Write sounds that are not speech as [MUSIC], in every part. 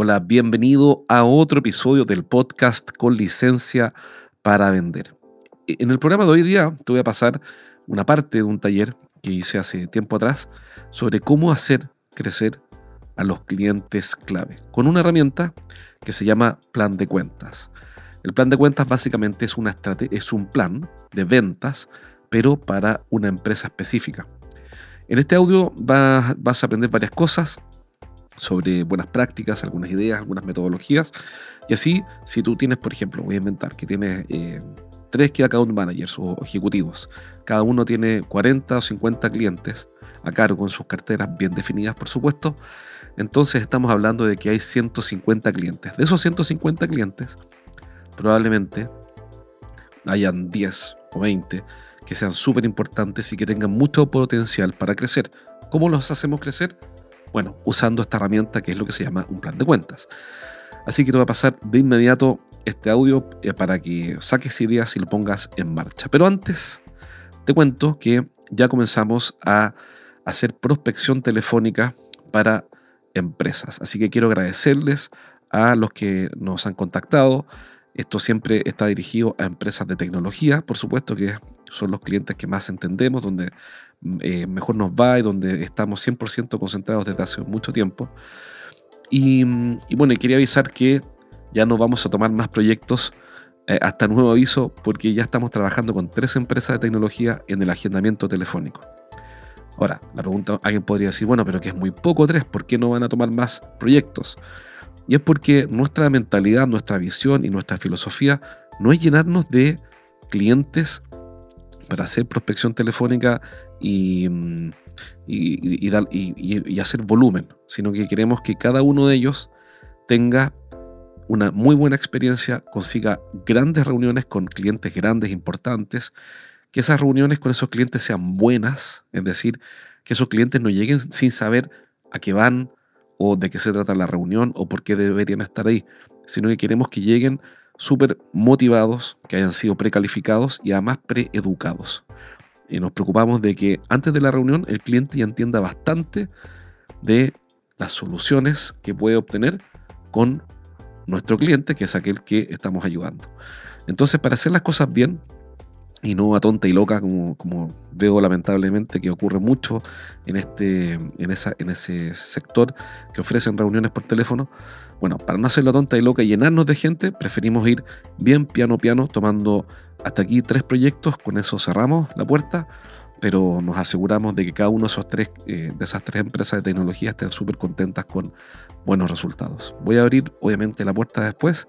Hola, bienvenido a otro episodio del podcast con licencia para vender. En el programa de hoy día te voy a pasar una parte de un taller que hice hace tiempo atrás sobre cómo hacer crecer a los clientes clave con una herramienta que se llama plan de cuentas. El plan de cuentas básicamente es, una es un plan de ventas, pero para una empresa específica. En este audio vas a aprender varias cosas sobre buenas prácticas, algunas ideas, algunas metodologías. Y así, si tú tienes, por ejemplo, voy a inventar que tienes eh, tres key account managers o ejecutivos, cada uno tiene 40 o 50 clientes a cargo con sus carteras bien definidas, por supuesto. Entonces estamos hablando de que hay 150 clientes. De esos 150 clientes, probablemente hayan 10 o 20 que sean súper importantes y que tengan mucho potencial para crecer. ¿Cómo los hacemos crecer? Bueno, usando esta herramienta que es lo que se llama un plan de cuentas. Así que te voy a pasar de inmediato este audio eh, para que saques ideas y lo pongas en marcha. Pero antes, te cuento que ya comenzamos a hacer prospección telefónica para empresas. Así que quiero agradecerles a los que nos han contactado. Esto siempre está dirigido a empresas de tecnología, por supuesto que son los clientes que más entendemos, donde eh, mejor nos va y donde estamos 100% concentrados desde hace mucho tiempo. Y, bueno, quería avisar que ya no vamos a tomar más proyectos eh, hasta nuevo aviso porque ya estamos trabajando con tres empresas de tecnología en el agendamiento telefónico. Ahora, la pregunta, alguien podría decir, bueno, pero que es muy poco tres, ¿por qué no van a tomar más proyectos? Y es porque nuestra mentalidad, nuestra visión y nuestra filosofía no es llenarnos de clientes para hacer prospección telefónica y, y, hacer volumen, sino que queremos que cada uno de ellos tenga una muy buena experiencia, consiga grandes reuniones con clientes grandes, importantes, que esas reuniones con esos clientes sean buenas, es decir, que esos clientes no lleguen sin saber a qué van o de qué se trata la reunión o por qué deberían estar ahí, sino que queremos que lleguen súper motivados, que hayan sido precalificados y además preeducados. Y nos preocupamos de que antes de la reunión el cliente ya entienda bastante de las soluciones que puede obtener con nuestro cliente, que es aquel que estamos ayudando. Entonces, para hacer las cosas bien, y no a tonta y loca, como, como veo lamentablemente que ocurre mucho en, este, en, esa, en ese sector que ofrecen reuniones por teléfono, bueno, para no hacerlo tonta y loca y llenarnos de gente, preferimos ir bien piano piano, tomando hasta aquí tres proyectos, con eso cerramos la puerta, pero nos aseguramos de que cada uno de, esos tres, eh, de esas tres empresas de tecnología estén súper contentas con buenos resultados. Voy a abrir obviamente la puerta después,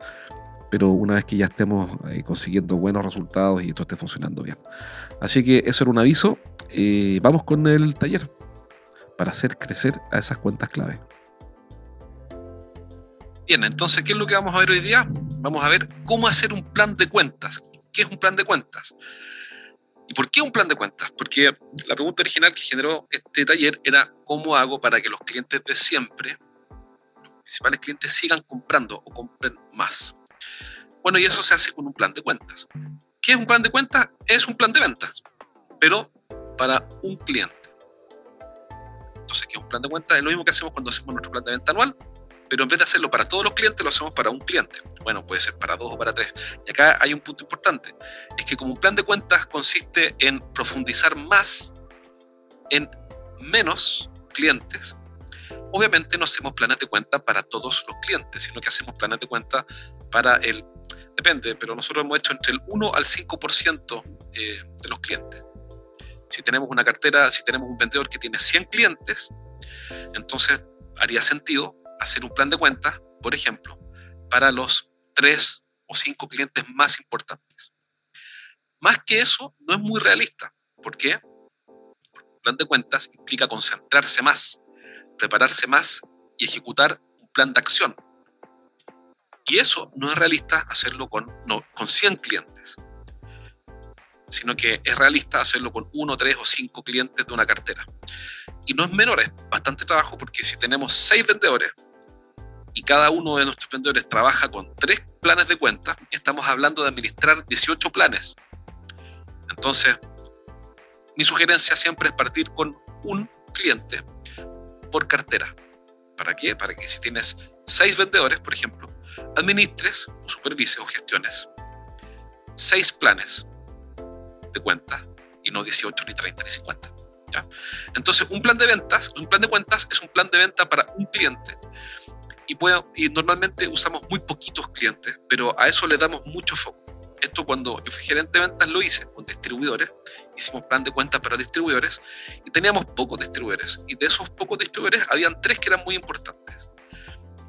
pero una vez que ya estemos eh, consiguiendo buenos resultados y esto esté funcionando bien. Así que eso era un aviso. Eh, vamos con el taller para hacer crecer a esas cuentas clave. Bien, entonces, ¿qué es lo que vamos a ver hoy día? Vamos a ver cómo hacer un plan de cuentas. ¿Qué es un plan de cuentas? ¿Y por qué un plan de cuentas? Porque la pregunta original que generó este taller era cómo hago para que los clientes de siempre, los principales clientes, sigan comprando o compren más. Bueno, y eso se hace con un plan de cuentas. ¿Qué es un plan de cuentas? Es un plan de ventas, pero para un cliente. Entonces, ¿qué es un plan de cuentas? Es lo mismo que hacemos cuando hacemos nuestro plan de venta anual, pero en vez de hacerlo para todos los clientes, lo hacemos para un cliente. Bueno, puede ser para dos o para tres. Y acá hay un punto importante, es que como un plan de cuentas consiste en profundizar más en menos clientes, obviamente no hacemos planes de cuenta para todos los clientes, sino que hacemos planes de cuenta para el, depende, pero nosotros hemos hecho entre el 1 al 5% eh, de los clientes. Si tenemos una cartera, si tenemos un vendedor que tiene 100 clientes, entonces haría sentido hacer un plan de cuentas, por ejemplo, para los tres o cinco clientes más importantes. Más que eso, no es muy realista. ¿Por qué? Porque un plan de cuentas implica concentrarse más, prepararse más y ejecutar un plan de acción. Y eso no es realista hacerlo con, no, con 100 clientes, sino que es realista hacerlo con uno, tres o cinco clientes de una cartera. Y no es menor, es bastante trabajo porque si tenemos seis vendedores y cada uno de nuestros vendedores trabaja con tres planes de cuenta, estamos hablando de administrar 18 planes. Entonces, mi sugerencia siempre es partir con un cliente por cartera. ¿Para qué? Para que si tienes seis vendedores, por ejemplo, administres o supervises o gestiones seis planes de cuenta y no 18, ni 30, ni 50. ¿ya? Entonces, un plan de ventas, un plan de cuentas es un plan de venta para un cliente y, puede, y normalmente usamos muy poquitos clientes, pero a eso le damos mucho foco. Esto cuando yo fui gerente de ventas lo hice con distribuidores, hicimos plan de cuentas para distribuidores y teníamos pocos distribuidores y de esos pocos distribuidores habían tres que eran muy importantes.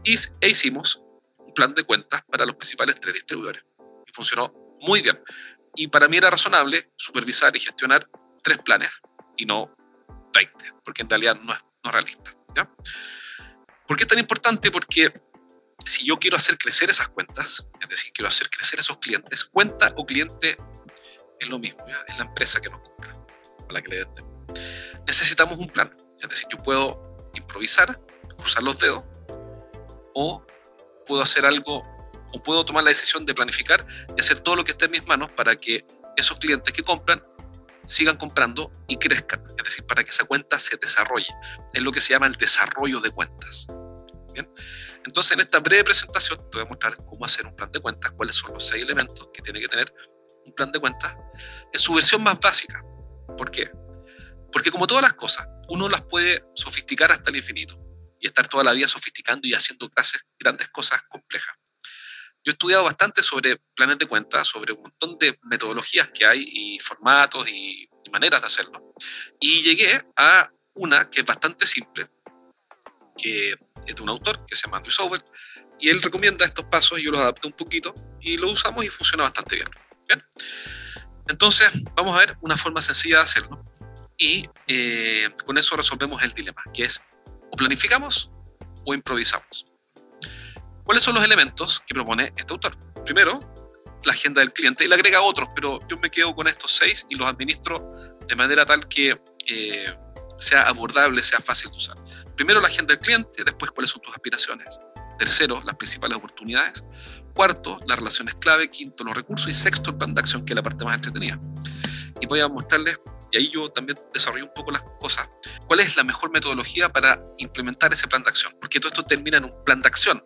Y, e hicimos un plan de cuentas para los principales tres distribuidores y funcionó muy bien. Y para mí era razonable supervisar y gestionar tres planes y no 20, porque en realidad no es, no realista. ¿ya? ¿Por qué es tan importante? Porque si yo quiero hacer crecer esas cuentas, es decir, quiero hacer crecer esos clientes, cuenta o cliente es lo mismo, es la empresa que nos compra, a la que le vendemos. Necesitamos un plan, es decir, yo puedo improvisar, cruzar los dedos, o puedo hacer algo, o puedo tomar la decisión de planificar y hacer todo lo que esté en mis manos para que esos clientes que compran sigan comprando y crezcan, es decir, para que esa cuenta se desarrolle. Es lo que se llama el desarrollo de cuentas. ¿Bien? Entonces, en esta breve presentación te voy a mostrar cómo hacer un plan de cuentas, cuáles son los seis elementos que tiene que tener un plan de cuentas en su versión más básica. ¿Por qué? Porque como todas las cosas, uno las puede sofisticar hasta el infinito y estar toda la vida sofisticando y haciendo grandes, grandes cosas complejas. Yo he estudiado bastante sobre planes de cuentas, sobre un montón de metodologías que hay y formatos y, y maneras de hacerlo. Y llegué a una que es bastante simple, que es de un autor que se llama Andrew Sauber, y él recomienda estos pasos, y yo los adapté un poquito y los usamos y funciona bastante bien. bien. Entonces, vamos a ver una forma sencilla de hacerlo, y eh, con eso resolvemos el dilema, que es o planificamos o improvisamos. ¿Cuáles son los elementos que propone este autor? Primero, la agenda del cliente, le agrega otros, pero yo me quedo con estos seis y los administro de manera tal que eh, sea abordable, sea fácil de usar. Primero, la agenda del cliente, después, cuáles son tus aspiraciones. Tercero, las principales oportunidades. Cuarto, las relaciones clave. Quinto, los recursos. Y sexto, el plan de acción, que es la parte más entretenida. Y voy a mostrarles, y ahí yo también desarrollo un poco las cosas, cuál es la mejor metodología para implementar ese plan de acción. Porque todo esto termina en un plan de acción,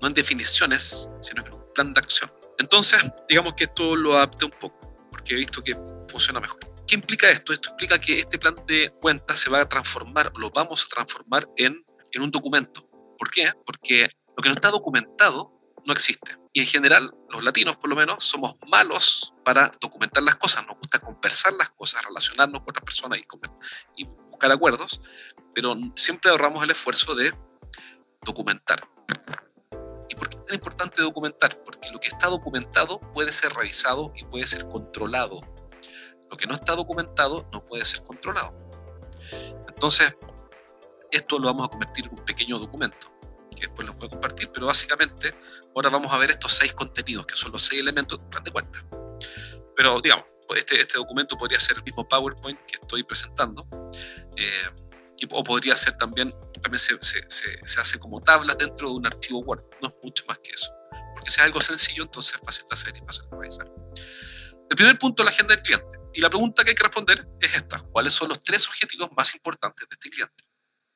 no en definiciones, sino en un plan de acción. Entonces, digamos que esto lo adapté un poco, porque he visto que funciona mejor. ¿Qué implica esto? Esto implica que este plan de cuentas se va a transformar, lo vamos a transformar en, en un documento. ¿Por qué? Porque lo que no está documentado no existe. Y en general, los latinos por lo menos, somos malos para documentar las cosas. Nos gusta conversar las cosas, relacionarnos con otras personas y, y buscar acuerdos, pero siempre ahorramos el esfuerzo de documentar. ¿Y por qué es tan importante documentar? Porque lo que está documentado puede ser revisado y puede ser controlado lo que no está documentado no puede ser controlado. Entonces, esto lo vamos a convertir en un pequeño documento, que después lo voy a compartir, pero básicamente ahora vamos a ver estos seis contenidos, que son los seis elementos plan de cuenta. Pero digamos, este, este documento podría ser el mismo PowerPoint que estoy presentando, eh, o podría ser también, también se, se, se, hace como tablas dentro de un archivo Word, no es mucho más que eso. Porque si es algo sencillo, entonces es fácil de hacer y fácil de revisar. El primer punto es la agenda del cliente. Y la pregunta que hay que responder es esta. ¿Cuáles son los tres objetivos más importantes de este cliente?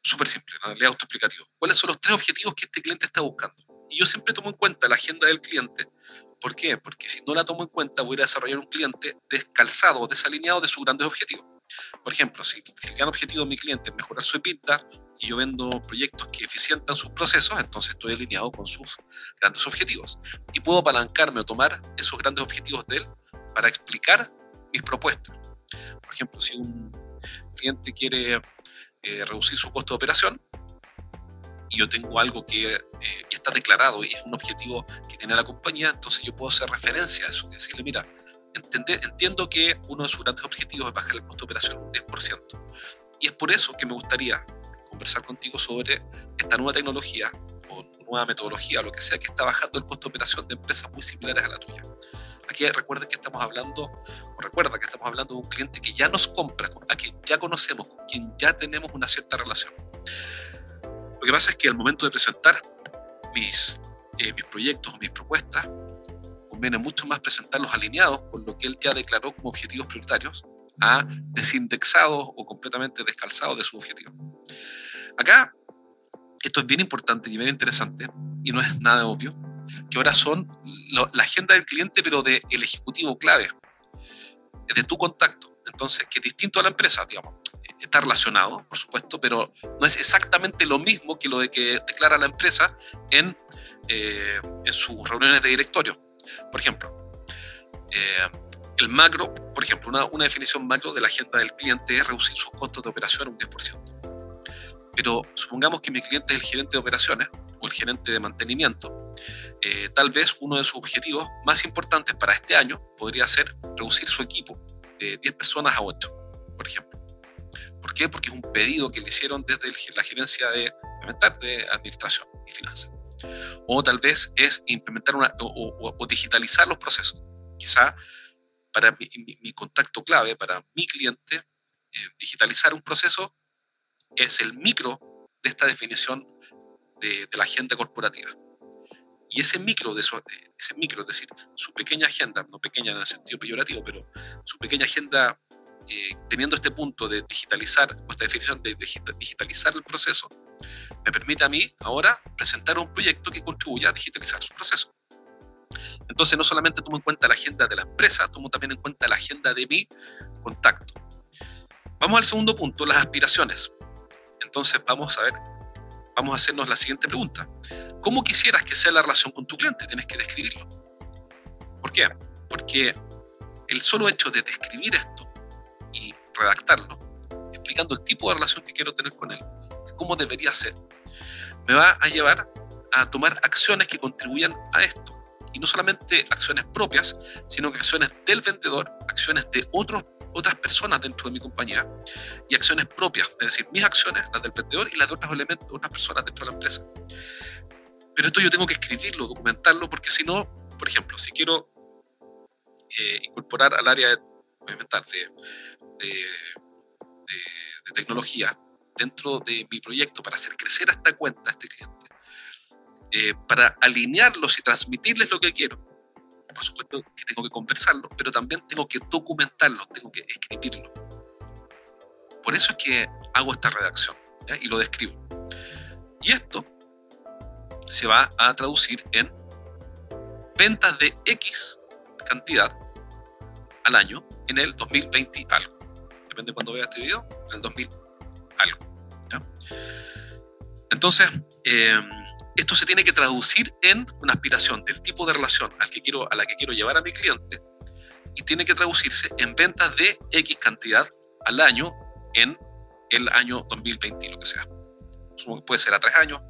Súper simple, en realidad autoexplicativo. ¿Cuáles son los tres objetivos que este cliente está buscando? Y yo siempre tomo en cuenta la agenda del cliente. ¿Por qué? Porque si no la tomo en cuenta, voy a desarrollar un cliente descalzado, desalineado de sus grandes objetivos. Por ejemplo, si, el gran objetivo de mi cliente es mejorar su EBITDA y yo vendo proyectos que eficientan sus procesos, entonces estoy alineado con sus grandes objetivos. Y puedo apalancarme o tomar esos grandes objetivos de él para explicar mis propuestas. Por ejemplo, si un cliente quiere eh, reducir su costo de operación y yo tengo algo que eh, está declarado y es un objetivo que tiene la compañía, entonces yo puedo hacer referencia a eso y decirle, mira, entiendo que uno de sus grandes objetivos es bajar el costo de operación un 10%. Y es por eso que me gustaría conversar contigo sobre esta nueva tecnología o nueva metodología, lo que sea, que está bajando el costo de operación de empresas muy similares a la tuya. Aquí recuerden que estamos hablando, o recuerda que estamos hablando de un cliente que ya nos compra, a quien ya conocemos, con quien ya tenemos una cierta relación. Lo que pasa es que al momento de presentar mis, eh, mis proyectos o mis propuestas, conviene mucho más presentarlos alineados con lo que él ya declaró como objetivos prioritarios a desindexados o completamente descalzados de su objetivo. Acá, esto es bien importante y bien interesante y no es nada obvio, que ahora son la agenda del cliente, pero del ejecutivo clave, de tu contacto. Entonces, que es distinto a la empresa, digamos. Está relacionado, por supuesto, pero no es exactamente lo mismo que lo de que declara la empresa en, eh, en sus reuniones de directorio. Por ejemplo, eh, el macro, por ejemplo, una, una, definición macro de la agenda del cliente es reducir sus costos de operación un 10%. Pero supongamos que mi cliente es el gerente de operaciones o el gerente de mantenimiento. Eh, tal vez uno de sus objetivos más importantes para este año podría ser reducir su equipo de 10 personas a 8, por ejemplo. ¿Por qué? Porque es un pedido que le hicieron desde la gerencia de, de administración y finanzas. O tal vez es implementar una, o, digitalizar los procesos. Quizá para mi, contacto clave, para mi cliente, eh, digitalizar un proceso es el micro de esta definición de, la agenda corporativa. Y ese micro, de ese micro, es decir, su pequeña agenda, no pequeña en el sentido peyorativo, pero su pequeña agenda eh, teniendo este punto de digitalizar, o esta definición de digitalizar el proceso, me permite a mí ahora presentar un proyecto que contribuya a digitalizar su proceso. Entonces no solamente tomo en cuenta la agenda de la empresa, tomo también en cuenta la agenda de mi contacto. Vamos al segundo punto, las aspiraciones. Entonces vamos a ver, vamos a hacernos la siguiente pregunta. ¿Cómo quisieras que sea la relación con tu cliente? Tienes que describirlo. ¿Por qué? Porque el solo hecho de describir esto y redactarlo, explicando el tipo de relación que quiero tener con él, cómo debería ser, me va a llevar a tomar acciones que contribuyan a esto. Y no solamente acciones propias, sino que acciones del vendedor, acciones de otros, otras personas dentro de mi compañía y acciones propias, es decir, mis acciones, las del vendedor y las de otros elementos, otras personas dentro de la empresa. Pero esto yo tengo que escribirlo, documentarlo, porque si no, por ejemplo, si quiero eh, incorporar al área de, de, de tecnología dentro de mi proyecto para hacer crecer esta cuenta a este cliente, eh, para alinearlos y transmitirles lo que quiero. Por supuesto que tengo que conversarlo, pero también tengo que documentarlo, tengo que escribirlo. Por eso es que hago esta redacción y lo describo. Y esto se va a traducir en ventas de X cantidad al año en el 2020 algo. Depende de cuándo vea este video, en el 2000 algo. Entonces, eh, esto se tiene que traducir en una aspiración del tipo de relación al que quiero, a la que quiero llevar a mi cliente y tiene que traducirse en ventas de X cantidad al año en el año 2020, lo que sea. Puede ser a tres años.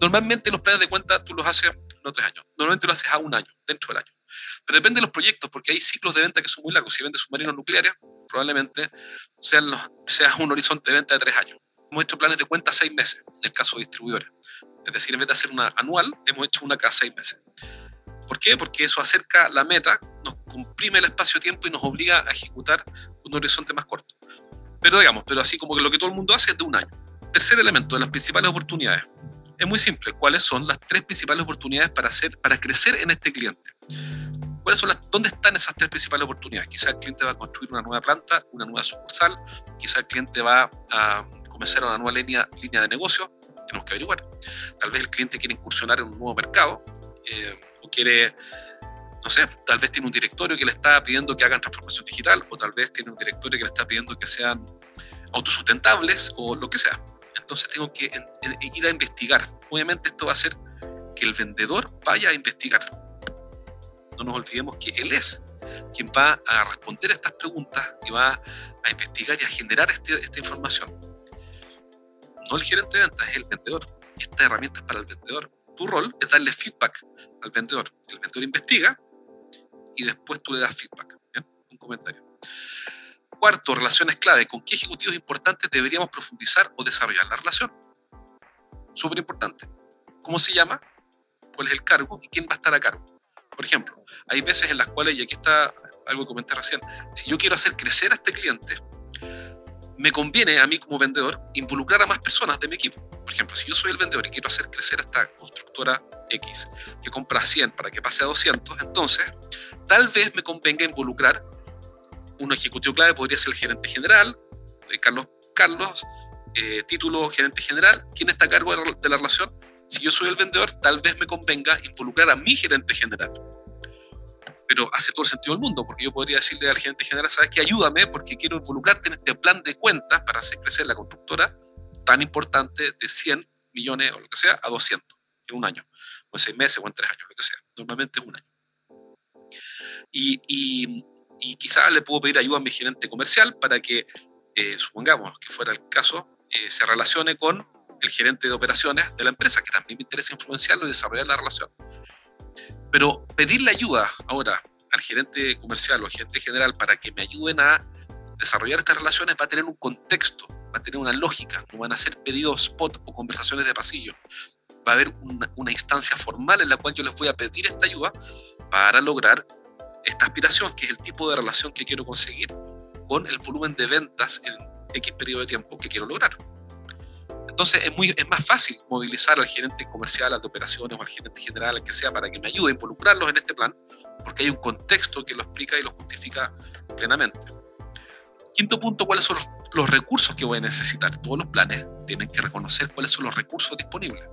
Normalmente los planes de cuenta tú los haces no tres años. Normalmente lo haces a un año, dentro del año. Pero depende de los proyectos, porque hay ciclos de venta que son muy largos. Si vendes submarinos nucleares, probablemente sean los, sea un horizonte de venta de tres años. Hemos hecho planes de cuenta seis meses, en el caso de distribuidores. Es decir, en vez de hacer una anual, hemos hecho una cada seis meses. ¿Por qué? Porque eso acerca la meta, nos comprime el espacio-tiempo y nos obliga a ejecutar un horizonte más corto. Pero digamos, pero así como que lo que todo el mundo hace es de un año. Tercer elemento de las principales oportunidades. Es muy simple. ¿Cuáles son las tres principales oportunidades para, hacer, para crecer en este cliente? ¿Cuáles son ¿Dónde están esas tres principales oportunidades? Quizá el cliente va a construir una nueva planta, una nueva sucursal, quizá el cliente va a comenzar una nueva línea, línea de negocio, tenemos que averiguar. Tal vez el cliente quiere incursionar en un nuevo mercado eh, o quiere, no sé, tal vez tiene un directorio que le está pidiendo que hagan transformación digital o tal vez tiene un directorio que le está pidiendo que sean autosustentables o lo que sea. Entonces tengo que ir a investigar. Obviamente esto va a hacer que el vendedor vaya a investigar no nos olvidemos que él es quien va a responder a estas preguntas y va a investigar y a generar este, esta información. No el gerente de ventas, es el vendedor. Esta herramienta es para el vendedor. Tu rol es darle feedback al vendedor. El vendedor investiga y después tú le das feedback. Un comentario. Cuarto, relaciones clave. ¿Con qué ejecutivos importantes deberíamos profundizar o desarrollar la relación? Súper importante. cómo se llama, cuál es el cargo y quién va a estar a cargo. Por ejemplo, hay veces en las cuales, y aquí está algo que comenté recién, si yo quiero hacer crecer a este cliente, me conviene a mí como vendedor involucrar a más personas de mi equipo. Por ejemplo, si yo soy el vendedor y quiero hacer crecer a esta constructora X, que compra 100 para que pase a 200, entonces tal vez me convenga involucrar un ejecutivo clave, podría ser el gerente general, eh, Carlos Carlos, eh, título gerente general, ¿quién está a cargo de la relación? Si yo soy el vendedor, tal vez me convenga involucrar a mi gerente general. Pero hace todo el sentido del mundo, porque yo podría decirle al gerente general, ¿sabes qué? Ayúdame porque quiero involucrarte en este plan de cuentas para hacer crecer la constructora tan importante de 100 millones o lo que sea a 200 en un año, o en seis meses o en tres años, lo que sea. Normalmente es un año. Y, y, y quizás le puedo pedir ayuda a mi gerente comercial para que, eh, supongamos que fuera el caso, eh, se relacione con el gerente de operaciones de la empresa, que también me interesa influenciarlo y desarrollar la relación. Pero pedirle ayuda ahora al gerente comercial o al gerente general para que me ayuden a desarrollar estas relaciones va a tener un contexto, va a tener una lógica, no van a ser pedidos spot o conversaciones de pasillo. Va a haber una, una instancia formal en la cual yo les voy a pedir esta ayuda para lograr esta aspiración, que es el tipo de relación que quiero conseguir con el volumen de ventas en X periodo de tiempo que quiero lograr. Entonces es, muy, es más fácil movilizar al gerente comercial, al de operaciones o al gerente general, al que sea, para que me ayude a involucrarlos en este plan, porque hay un contexto que lo explica y lo justifica plenamente. Quinto punto, ¿cuáles son los recursos que voy a necesitar? Todos los planes tienen que reconocer cuáles son los recursos disponibles.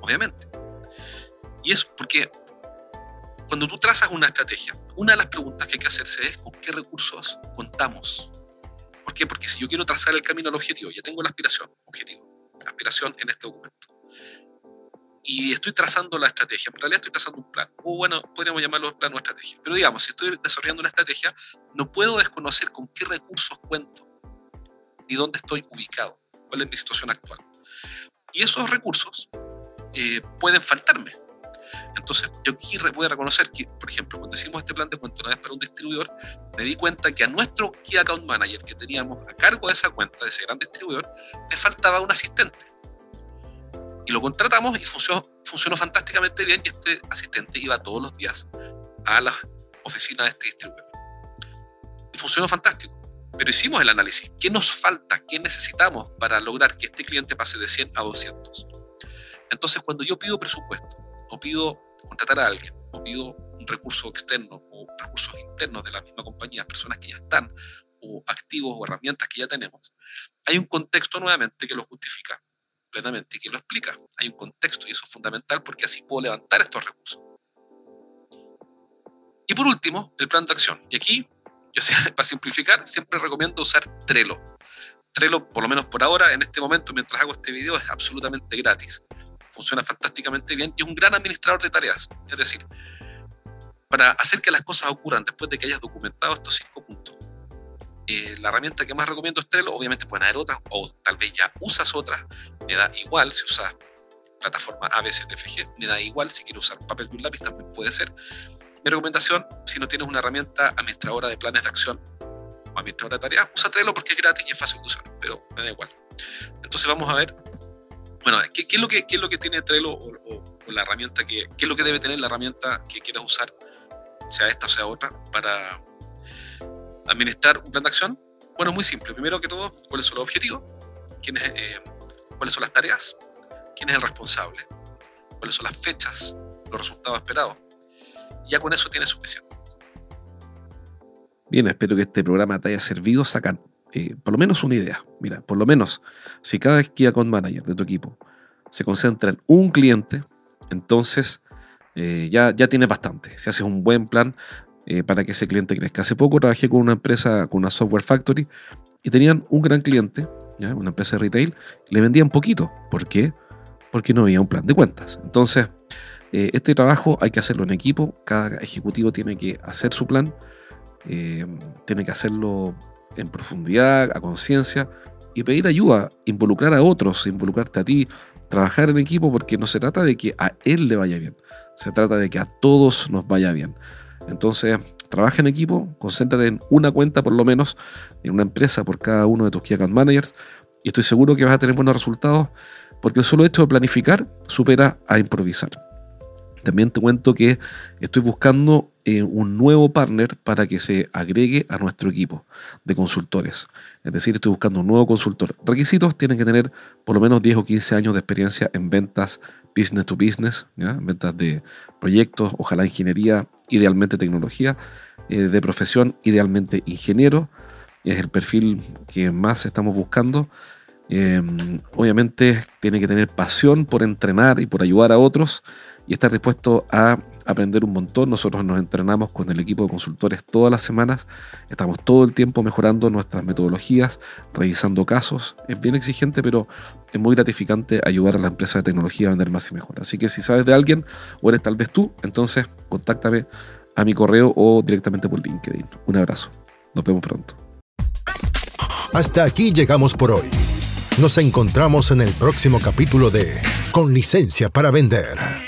Obviamente. Y es porque cuando tú trazas una estrategia, una de las preguntas que hay que hacerse es con qué recursos contamos ¿Por qué? Porque si yo quiero trazar el camino al objetivo, ya tengo la aspiración, objetivo, aspiración en este documento. Y estoy trazando la estrategia, en realidad estoy trazando un plan, o bueno, podríamos llamarlo plan o estrategia. Pero digamos, si estoy desarrollando una estrategia, no puedo desconocer con qué recursos cuento, ni dónde estoy ubicado, cuál es mi situación actual. Y esos recursos eh, pueden faltarme. Entonces, yo aquí voy a reconocer que, por ejemplo, cuando hicimos este plan de cuenta una vez para un distribuidor, me di cuenta que a nuestro Key Account Manager que teníamos a cargo de esa cuenta, de ese gran distribuidor, le faltaba un asistente. Y lo contratamos y funcionó, funcionó fantásticamente bien y este asistente iba todos los días a la oficina de este distribuidor. Y funcionó fantástico. Pero hicimos el análisis. ¿Qué nos falta? ¿Qué necesitamos para lograr que este cliente pase de 100 a 200? Entonces, cuando yo pido presupuesto, o pido contratar a alguien, o pido un recurso externo o recursos internos de la misma compañía, personas que ya están, o activos o herramientas que ya tenemos, hay un contexto nuevamente que lo justifica plenamente y que lo explica. Hay un contexto y eso es fundamental porque así puedo levantar estos recursos. Y por último, el plan de acción. Y aquí, yo [LAUGHS] para simplificar, siempre recomiendo usar Trello. Trello, por lo menos por ahora, en este momento, mientras hago este video, es absolutamente gratis funciona fantásticamente bien y es un gran administrador de tareas. Es decir, para hacer que las cosas ocurran después de que hayas documentado estos cinco puntos, eh, la herramienta que más recomiendo es Trello, obviamente pueden haber otras, o tal vez ya usas otras, me da igual si usas plataforma ABCDFG, me da igual si quieres usar papel y un lápiz, también puede ser. Mi recomendación, si no tienes una herramienta administradora de planes de acción o administradora de tareas, usa Trello porque es gratis y es fácil de usar, pero me da igual. Entonces vamos a ver bueno, ¿qué, es, lo que, es lo que tiene Trello o, la herramienta que, qué es lo que debe tener la herramienta que quieras usar, sea esta o sea otra, para administrar un plan de acción? Bueno, es muy simple. Primero que todo, ¿cuáles son los objetivos? Eh, ¿Cuáles son las tareas? ¿Quién es el responsable? ¿Cuáles son las fechas? ¿Los resultados esperados? ya con eso tienes suficiente. Bien, espero que este programa te haya servido. Sacan eh, por lo menos una idea. Mira, por lo menos, si cada Key Account Manager de tu equipo se concentra en un cliente, entonces eh, ya, ya tienes bastante. Si haces un buen plan eh, para que ese cliente crezca. Hace poco trabajé con una empresa, con una software factory, y tenían un gran cliente, una empresa de retail, le vendían poquito. ¿Por qué? Porque no había un plan de cuentas. Entonces, este trabajo hay que hacerlo en equipo, cada ejecutivo tiene que hacer su plan, tiene que hacerlo en profundidad, a conciencia, y pedir ayuda, involucrar a otros, involucrarte a ti, trabajar en equipo, porque no se trata de que a él le vaya bien, se trata de que a todos nos vaya bien. Entonces, trabaja en equipo, concéntrate en una cuenta por lo menos, en una empresa por cada uno de tus Key Account Managers, y estoy seguro que vas a tener buenos resultados. porque el solo hecho de planificar supera a improvisar. También te cuento que estoy buscando eh, un nuevo partner para que se agregue a nuestro equipo de consultores. Es decir, estoy buscando un nuevo consultor. Requisitos tienen que tener por lo menos 10 o 15 años de experiencia en ventas business to business, en ventas de proyectos, ojalá ingeniería, idealmente tecnología, eh, de profesión, idealmente ingeniero. Es el perfil que más estamos buscando. Em, obviamente tiene que tener pasión por entrenar y por ayudar a otros y estar dispuesto a aprender un montón. Nosotros nos entrenamos con el equipo de consultores todas las semanas, estamos todo el tiempo mejorando nuestras metodologías, revisando casos. Es bien exigente, pero es muy gratificante ayudar a la empresa de tecnología a vender más y mejor. Así que si sabes de alguien o eres tal vez tú, entonces contáctame a mi correo o directamente por LinkedIn. Un abrazo. Nos vemos pronto. Hasta aquí llegamos por hoy. Nos encontramos en el próximo capítulo de Con licencia para vender.